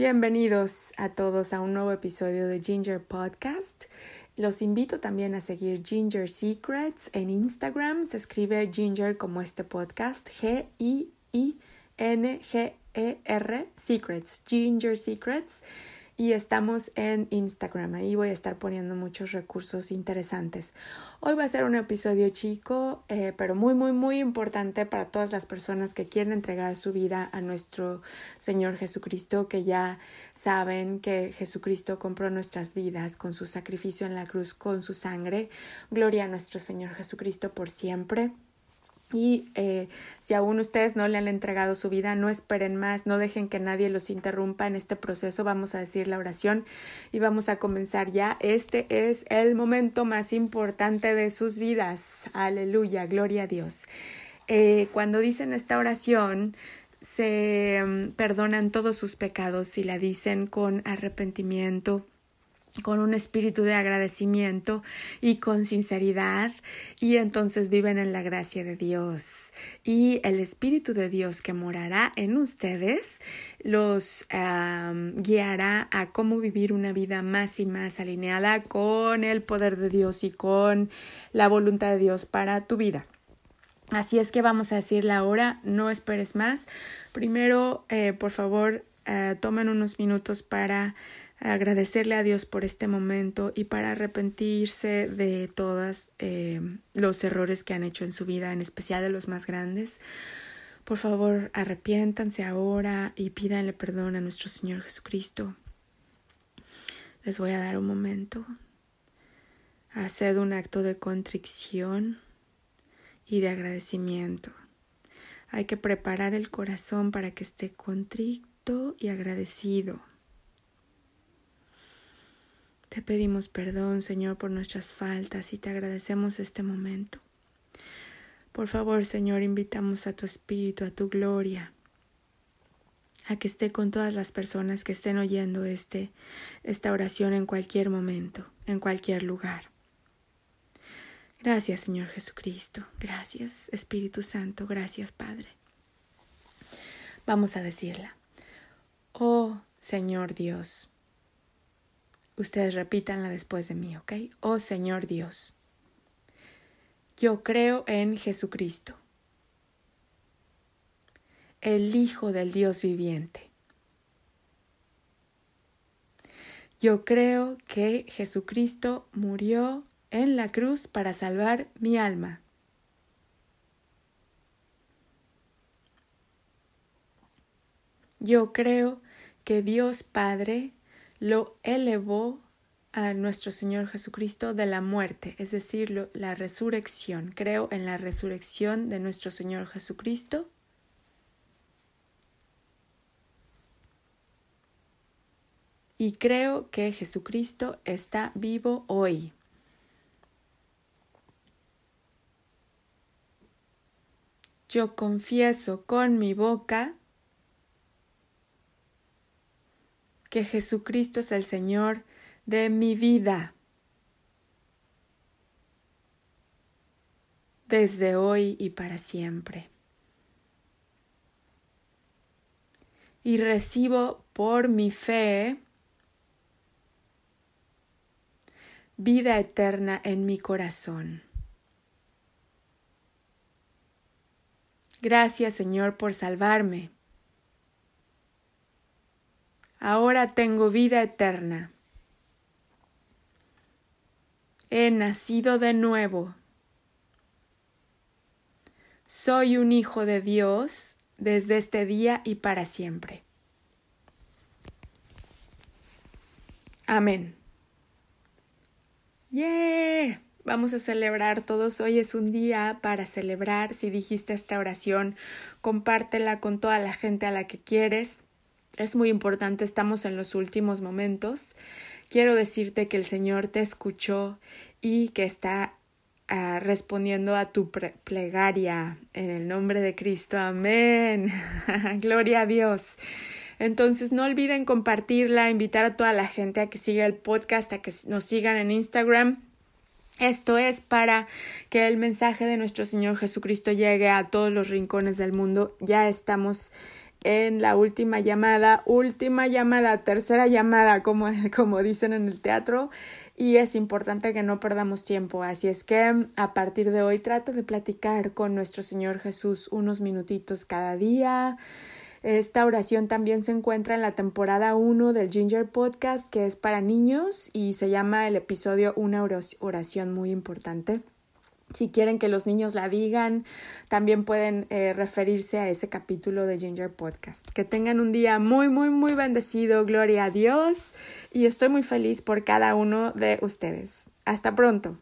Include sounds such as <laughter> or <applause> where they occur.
Bienvenidos a todos a un nuevo episodio de Ginger Podcast. Los invito también a seguir Ginger Secrets en Instagram. Se escribe Ginger como este podcast. G-I-I-N-G-E-R Secrets. Ginger Secrets y estamos en Instagram. Ahí voy a estar poniendo muchos recursos interesantes. Hoy va a ser un episodio chico, eh, pero muy, muy, muy importante para todas las personas que quieren entregar su vida a nuestro Señor Jesucristo, que ya saben que Jesucristo compró nuestras vidas con su sacrificio en la cruz, con su sangre. Gloria a nuestro Señor Jesucristo por siempre. Y eh, si aún ustedes no le han entregado su vida, no esperen más, no dejen que nadie los interrumpa en este proceso. Vamos a decir la oración y vamos a comenzar ya. Este es el momento más importante de sus vidas. Aleluya, gloria a Dios. Eh, cuando dicen esta oración, se mm, perdonan todos sus pecados y la dicen con arrepentimiento con un espíritu de agradecimiento y con sinceridad y entonces viven en la gracia de Dios y el espíritu de Dios que morará en ustedes los guiará a cómo vivir una vida más y más alineada con el poder de Dios y con la voluntad de Dios para tu vida. Así es que vamos a decirle ahora, no esperes más. Primero, eh, por favor, eh, tomen unos minutos para agradecerle a Dios por este momento y para arrepentirse de todos eh, los errores que han hecho en su vida, en especial de los más grandes. Por favor, arrepiéntanse ahora y pídanle perdón a nuestro Señor Jesucristo. Les voy a dar un momento. Haced un acto de contrición y de agradecimiento. Hay que preparar el corazón para que esté contrito y agradecido. Te pedimos perdón, Señor, por nuestras faltas y te agradecemos este momento. Por favor, Señor, invitamos a tu Espíritu, a tu gloria, a que esté con todas las personas que estén oyendo este, esta oración en cualquier momento, en cualquier lugar. Gracias, Señor Jesucristo. Gracias, Espíritu Santo. Gracias, Padre. Vamos a decirla. Oh Señor Dios, Ustedes repítanla después de mí, ¿ok? Oh Señor Dios, yo creo en Jesucristo, el Hijo del Dios viviente. Yo creo que Jesucristo murió en la cruz para salvar mi alma. Yo creo que Dios Padre lo elevó a nuestro Señor Jesucristo de la muerte, es decir, la resurrección. Creo en la resurrección de nuestro Señor Jesucristo. Y creo que Jesucristo está vivo hoy. Yo confieso con mi boca que Jesucristo es el Señor de mi vida. desde hoy y para siempre. Y recibo por mi fe vida eterna en mi corazón. Gracias Señor por salvarme ahora tengo vida eterna. He nacido de nuevo. Soy un hijo de Dios desde este día y para siempre. Amén. ¡Yeah! Vamos a celebrar todos. Hoy es un día para celebrar. Si dijiste esta oración, compártela con toda la gente a la que quieres es muy importante, estamos en los últimos momentos. Quiero decirte que el Señor te escuchó y que está ah, respondiendo a tu plegaria en el nombre de Cristo. Amén. <laughs> Gloria a Dios. Entonces no olviden compartirla, invitar a toda la gente a que siga el podcast, a que nos sigan en Instagram. Esto es para que el mensaje de nuestro Señor Jesucristo llegue a todos los rincones del mundo. Ya estamos en la última llamada, última llamada, tercera llamada, como, <laughs> como dicen en el teatro, y es importante que no perdamos tiempo. Así es que a partir de hoy trata de platicar con nuestro Señor Jesús unos minutitos cada día. Esta oración también se encuentra en la temporada 1 del Ginger Podcast, que es para niños y se llama el episodio Una oración muy importante. Si quieren que los niños la digan, también pueden eh, referirse a ese capítulo de Ginger Podcast. Que tengan un día muy, muy, muy bendecido. Gloria a Dios. Y estoy muy feliz por cada uno de ustedes. Hasta pronto.